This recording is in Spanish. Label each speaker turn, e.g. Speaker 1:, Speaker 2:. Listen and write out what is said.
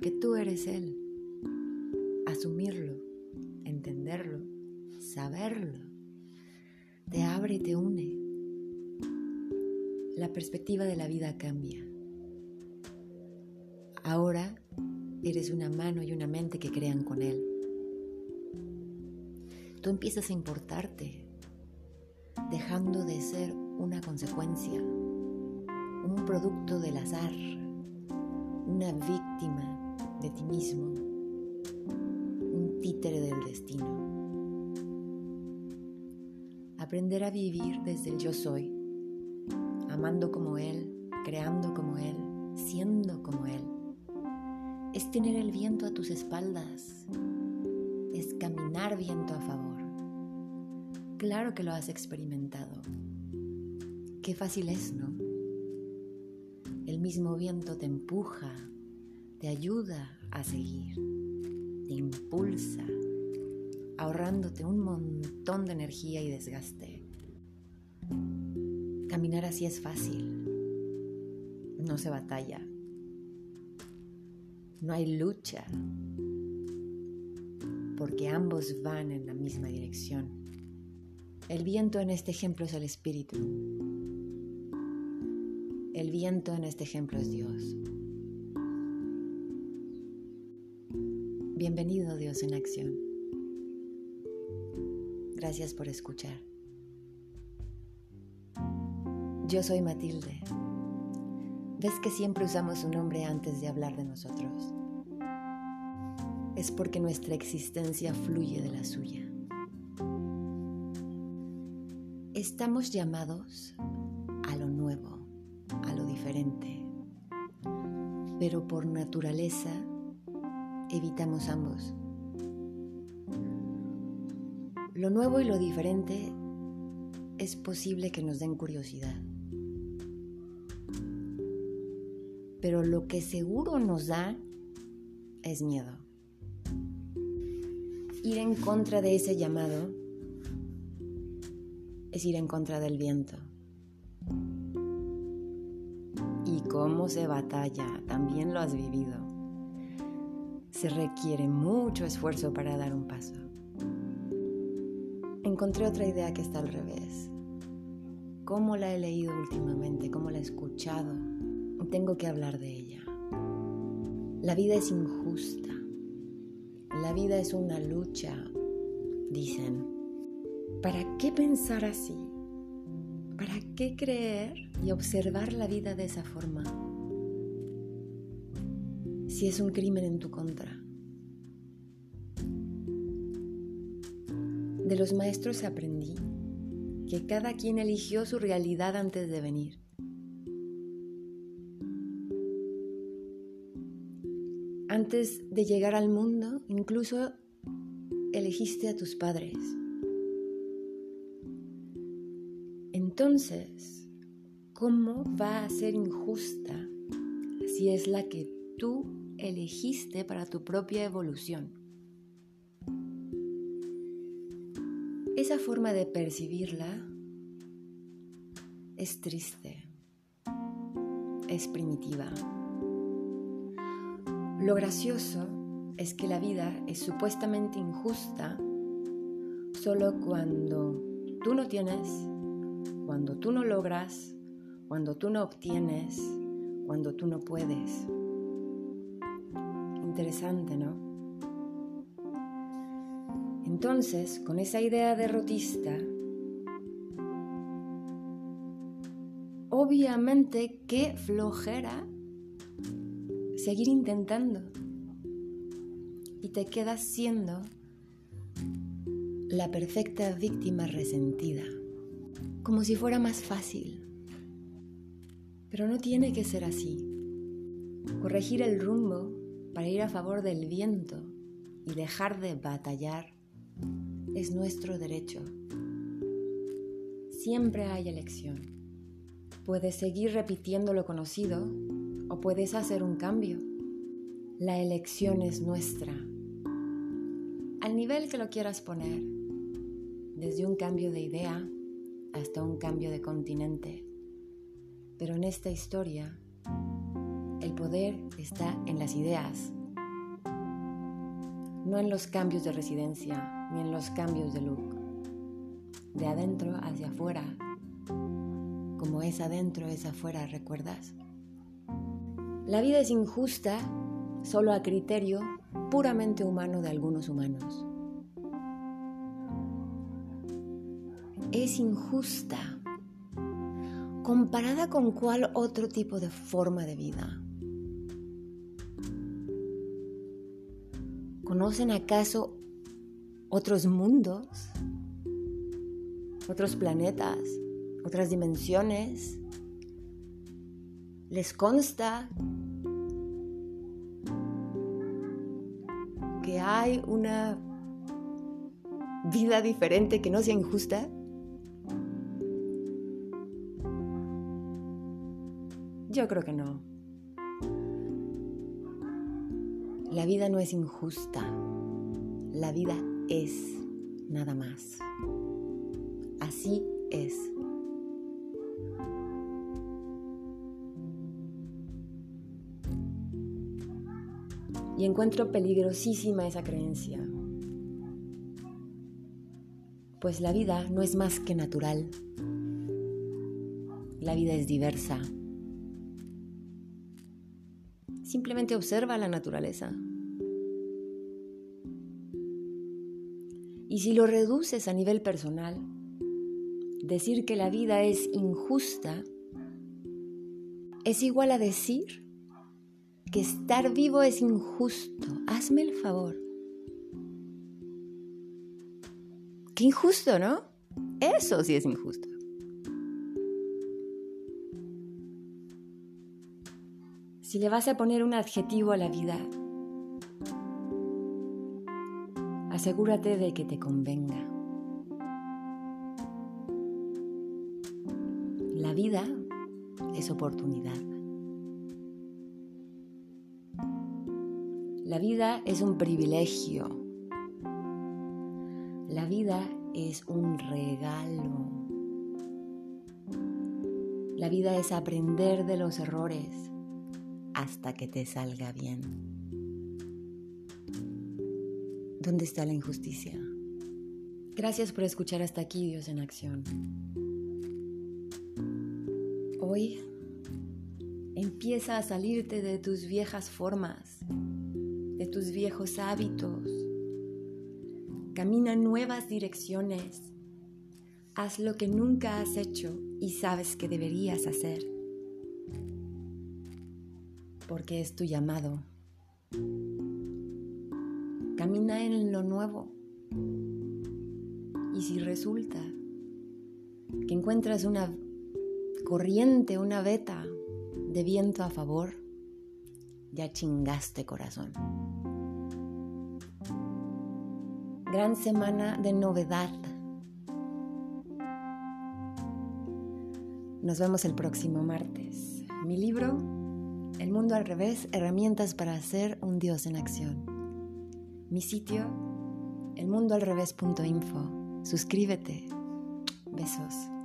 Speaker 1: porque tú eres Él. Asumirlo, entenderlo, saberlo, te abre y te une. La perspectiva de la vida cambia. Ahora eres una mano y una mente que crean con Él. Tú empiezas a importarte, dejando de ser una consecuencia, un producto del azar, una víctima de ti mismo, un títere del destino. Aprender a vivir desde el yo soy, amando como Él, creando como Él, siendo como Él. Es tener el viento a tus espaldas, es caminar viento a favor. Claro que lo has experimentado. Qué fácil es, ¿no? El mismo viento te empuja, te ayuda a seguir, te impulsa, ahorrándote un montón de energía y desgaste. Caminar así es fácil, no se batalla, no hay lucha, porque ambos van en la misma dirección. El viento en este ejemplo es el espíritu. El viento en este ejemplo es Dios. Bienvenido Dios en acción. Gracias por escuchar. Yo soy Matilde. ¿Ves que siempre usamos un nombre antes de hablar de nosotros? Es porque nuestra existencia fluye de la suya. Estamos llamados a lo nuevo, a lo diferente, pero por naturaleza evitamos ambos. Lo nuevo y lo diferente es posible que nos den curiosidad. Pero lo que seguro nos da es miedo. Ir en contra de ese llamado es ir en contra del viento. Y cómo se batalla, también lo has vivido se requiere mucho esfuerzo para dar un paso. Encontré otra idea que está al revés. ¿Cómo la he leído últimamente? ¿Cómo la he escuchado? Tengo que hablar de ella. La vida es injusta. La vida es una lucha, dicen. ¿Para qué pensar así? ¿Para qué creer y observar la vida de esa forma? Si es un crimen en tu contra. De los maestros aprendí que cada quien eligió su realidad antes de venir. Antes de llegar al mundo, incluso elegiste a tus padres. Entonces, ¿cómo va a ser injusta si es la que tú elegiste para tu propia evolución. Esa forma de percibirla es triste, es primitiva. Lo gracioso es que la vida es supuestamente injusta solo cuando tú no tienes, cuando tú no logras, cuando tú no obtienes, cuando tú no puedes. Interesante, ¿no? Entonces, con esa idea derrotista, obviamente qué flojera seguir intentando y te quedas siendo la perfecta víctima resentida, como si fuera más fácil. Pero no tiene que ser así. Corregir el rumbo para ir a favor del viento y dejar de batallar es nuestro derecho. Siempre hay elección. Puedes seguir repitiendo lo conocido o puedes hacer un cambio. La elección es nuestra. Al nivel que lo quieras poner, desde un cambio de idea hasta un cambio de continente. Pero en esta historia el poder está en las ideas, no en los cambios de residencia ni en los cambios de look, de adentro hacia afuera, como es adentro es afuera, ¿recuerdas? La vida es injusta solo a criterio puramente humano de algunos humanos. Es injusta comparada con cuál otro tipo de forma de vida. ¿Conocen acaso otros mundos? ¿Otros planetas? ¿Otras dimensiones? ¿Les consta que hay una vida diferente que no sea injusta? Yo creo que no. La vida no es injusta. La vida es nada más. Así es. Y encuentro peligrosísima esa creencia. Pues la vida no es más que natural. La vida es diversa. Simplemente observa la naturaleza. Y si lo reduces a nivel personal, decir que la vida es injusta es igual a decir que estar vivo es injusto. Hazme el favor. Qué injusto, ¿no? Eso sí es injusto. Si le vas a poner un adjetivo a la vida, asegúrate de que te convenga. La vida es oportunidad. La vida es un privilegio. La vida es un regalo. La vida es aprender de los errores hasta que te salga bien. ¿Dónde está la injusticia? Gracias por escuchar hasta aquí, Dios en acción. Hoy empieza a salirte de tus viejas formas, de tus viejos hábitos. Camina nuevas direcciones. Haz lo que nunca has hecho y sabes que deberías hacer porque es tu llamado. Camina en lo nuevo. Y si resulta que encuentras una corriente, una veta de viento a favor, ya chingaste corazón. Gran semana de novedad. Nos vemos el próximo martes. Mi libro el mundo al revés, herramientas para hacer un Dios en acción. Mi sitio, elmundoalrevés.info. Suscríbete. Besos.